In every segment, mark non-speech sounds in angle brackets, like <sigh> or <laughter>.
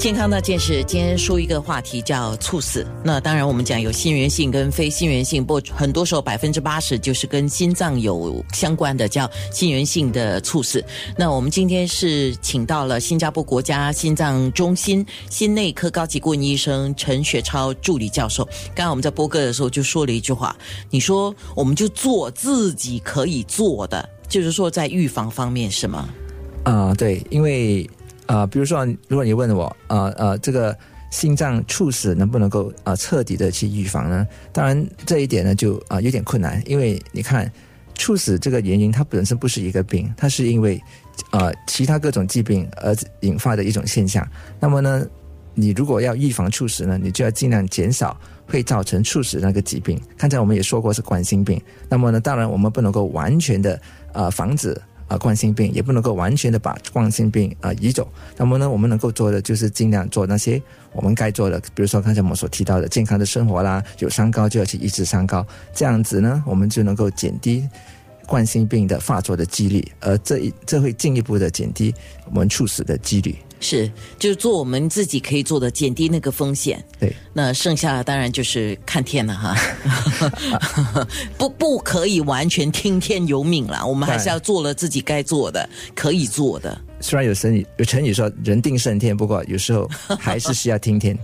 健康那件事，今天说一个话题叫猝死。那当然，我们讲有心源性跟非心源性，不很多时候百分之八十就是跟心脏有相关的，叫心源性的猝死。那我们今天是请到了新加坡国家心脏中心心内科高级顾问医生陈学超助理教授。刚刚我们在播歌的时候就说了一句话，你说我们就做自己可以做的，就是说在预防方面是吗？啊、对，因为啊、比如说，如果你问我，呃呃，这个心脏猝死能不能够啊、彻底的去预防呢？当然，这一点呢就啊、有点困难，因为你看，猝死这个原因它本身不是一个病，它是因为呃其他各种疾病而引发的一种现象。那么呢，你如果要预防猝死呢，你就要尽量减少会造成猝死那个疾病。刚才我们也说过是冠心病，那么呢，当然我们不能够完全的呃防止。啊，冠心病也不能够完全的把冠心病啊、移走。那么呢，我们能够做的就是尽量做那些我们该做的，比如说刚才我们所提到的健康的生活啦，有三高就要去抑制三高，这样子呢，我们就能够减低冠心病的发作的几率，而这一这会进一步的减低我们猝死的几率。是，就是做我们自己可以做的，减低那个风险。对，那剩下的当然就是看天了哈，不不可以完全听天由命了，我们还是要做了自己该做的，可以做的。虽然有成语有成语说人定胜天，不过有时候 <laughs> 还是需要听天。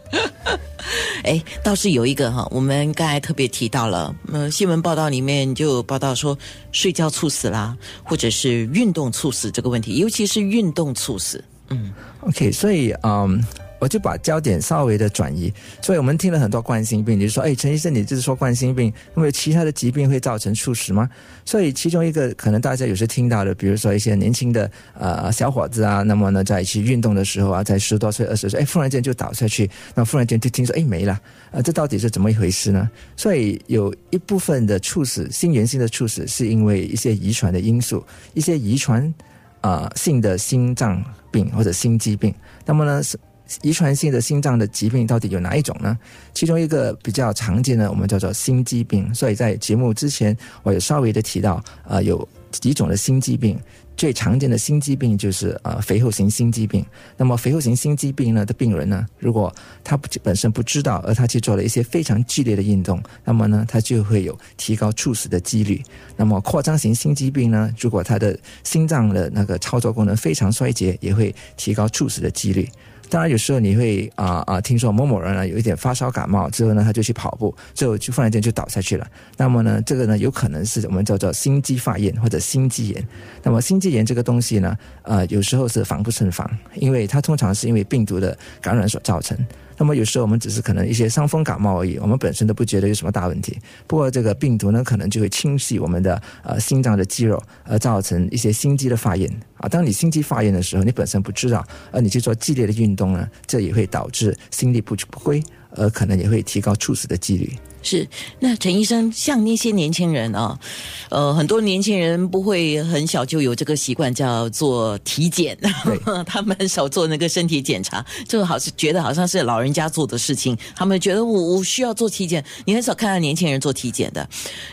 哎，倒是有一个哈，我们刚才特别提到了，呃，新闻报道里面就有报道说睡觉猝死啦，或者是运动猝死这个问题，尤其是运动猝死。嗯，OK，所以嗯，我就把焦点稍微的转移。所以我们听了很多冠心病，你就说，哎，陈医生，你就是说冠心病，因为其他的疾病会造成猝死吗？所以其中一个可能大家有时听到的，比如说一些年轻的呃小伙子啊，那么呢在去运动的时候啊，在十多岁、二十岁，哎，忽然间就倒下去，那忽然间就听说，哎，没了，啊，这到底是怎么一回事呢？所以有一部分的猝死，心源性的猝死，是因为一些遗传的因素，一些遗传。呃、性的心脏病或者心肌病。那么呢，是遗传性的心脏的疾病到底有哪一种呢？其中一个比较常见的，我们叫做心肌病。所以在节目之前，我有稍微的提到，呃，有几种的心肌病。最常见的心肌病就是呃肥厚型心肌病。那么肥厚型心肌病呢的病人呢，如果他不本身不知道，而他去做了一些非常剧烈的运动，那么呢，他就会有提高猝死的几率。那么扩张型心肌病呢，如果他的心脏的那个操作功能非常衰竭，也会提高猝死的几率。当然，有时候你会啊啊、听说某某人呢有一点发烧感冒之后呢，他就去跑步，之后就忽然间就倒下去了。那么呢，这个呢有可能是我们叫做心肌发炎或者心肌炎。那么心肌炎这个东西呢，呃，有时候是防不胜防，因为它通常是因为病毒的感染所造成。那么有时候我们只是可能一些伤风感冒而已，我们本身都不觉得有什么大问题。不过这个病毒呢，可能就会侵袭我们的呃心脏的肌肉，而造成一些心肌的发炎啊。当你心肌发炎的时候，你本身不知道，而你去做剧烈的运动呢，这也会导致心力不不归，而可能也会提高猝死的几率。是，那陈医生，像那些年轻人啊，呃，很多年轻人不会很小就有这个习惯，叫做体检，<laughs> 他们很少做那个身体检查，就好是觉得好像是老人家做的事情，他们觉得我我需要做体检，你很少看到年轻人做体检的。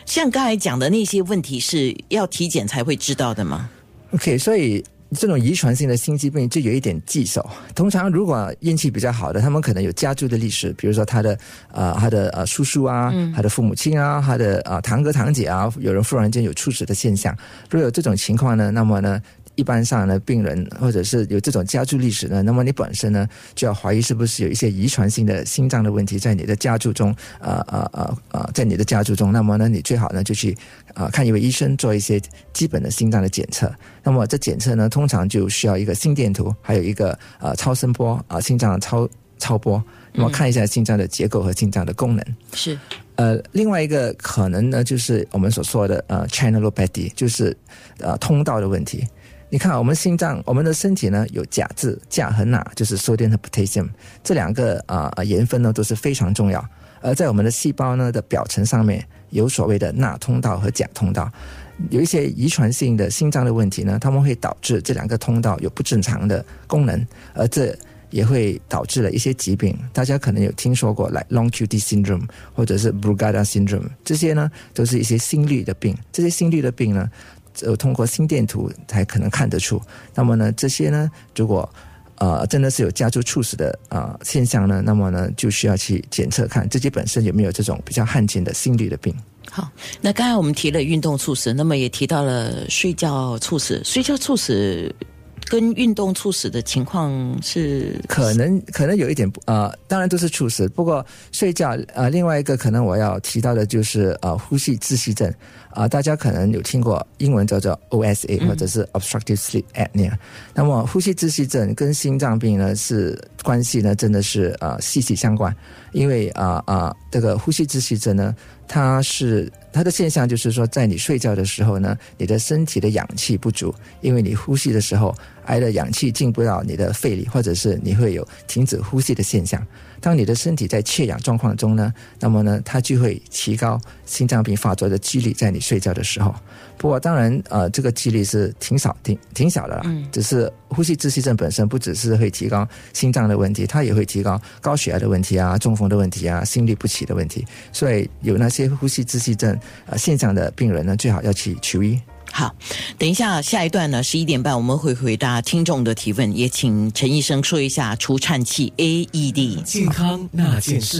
像刚才讲的那些问题，是要体检才会知道的吗？OK，所以这种遗传性的心肌病就有一点棘手。通常如果运气比较好的，他们可能有家族的历史，比如说他的呃他的呃叔叔啊，他的父母亲啊，他的啊、呃、堂哥堂姐啊，有人忽然间有猝死的现象。如果有这种情况呢，那么呢？一般上呢，病人或者是有这种家族历史呢，那么你本身呢就要怀疑是不是有一些遗传性的心脏的问题在你的家族中，呃呃呃呃，在你的家族中，那么呢，你最好呢就去啊、呃、看一位医生做一些基本的心脏的检测。那么这检测呢，通常就需要一个心电图，还有一个呃超声波啊、呃、心脏的超超波，那么看一下心脏的结构和心脏的功能。是。呃，另外一个可能呢，就是我们所说的呃 channelopathy，就是呃通道的问题。你看，我们心脏，我们的身体呢有钾质，钾和钠就是 sodium 和 potassium 这两个啊、呃、盐分呢都是非常重要。而在我们的细胞呢的表层上面有所谓的钠通道和钾通道，有一些遗传性的心脏的问题呢，他们会导致这两个通道有不正常的功能，而这也会导致了一些疾病。大家可能有听说过，来 long QT syndrome 或者是 Brugada syndrome，这些呢都是一些心律的病。这些心律的病呢，只有，通过心电图才可能看得出。那么呢，这些呢，如果呃真的是有家族猝死的啊现象呢，那么呢就需要去检测看自己本身有没有这种比较罕见的心律的病。好，那刚才我们提了运动猝死，那么也提到了睡觉猝死。睡觉猝死跟运动猝死的情况是可能可能有一点呃，当然都是猝死，不过睡觉呃，另外一个可能我要提到的就是呃呼吸窒息症。啊、大家可能有听过英文叫做 OSA 或者是 obstructive sleep apnea。那么呼吸窒息症跟心脏病呢是关系呢真的是呃息息相关，因为啊啊、这个呼吸窒息症呢，它是它的现象就是说，在你睡觉的时候呢，你的身体的氧气不足，因为你呼吸的时候，挨的氧气进不到你的肺里，或者是你会有停止呼吸的现象。当你的身体在缺氧状况中呢，那么呢，它就会提高心脏病发作的几率，在你睡觉的时候。不过当然，呃，这个几率是挺少、挺挺小的啦。嗯只是呼吸窒息症本身不只是会提高心脏的问题，它也会提高高血压的问题啊、中风的问题啊、心律不齐的问题。所以有那些呼吸窒息症呃现象的病人呢，最好要去求医。好，等一下下一段呢，十一点半我们会回答听众的提问，也请陈医生说一下除颤器 AED。健康那件事。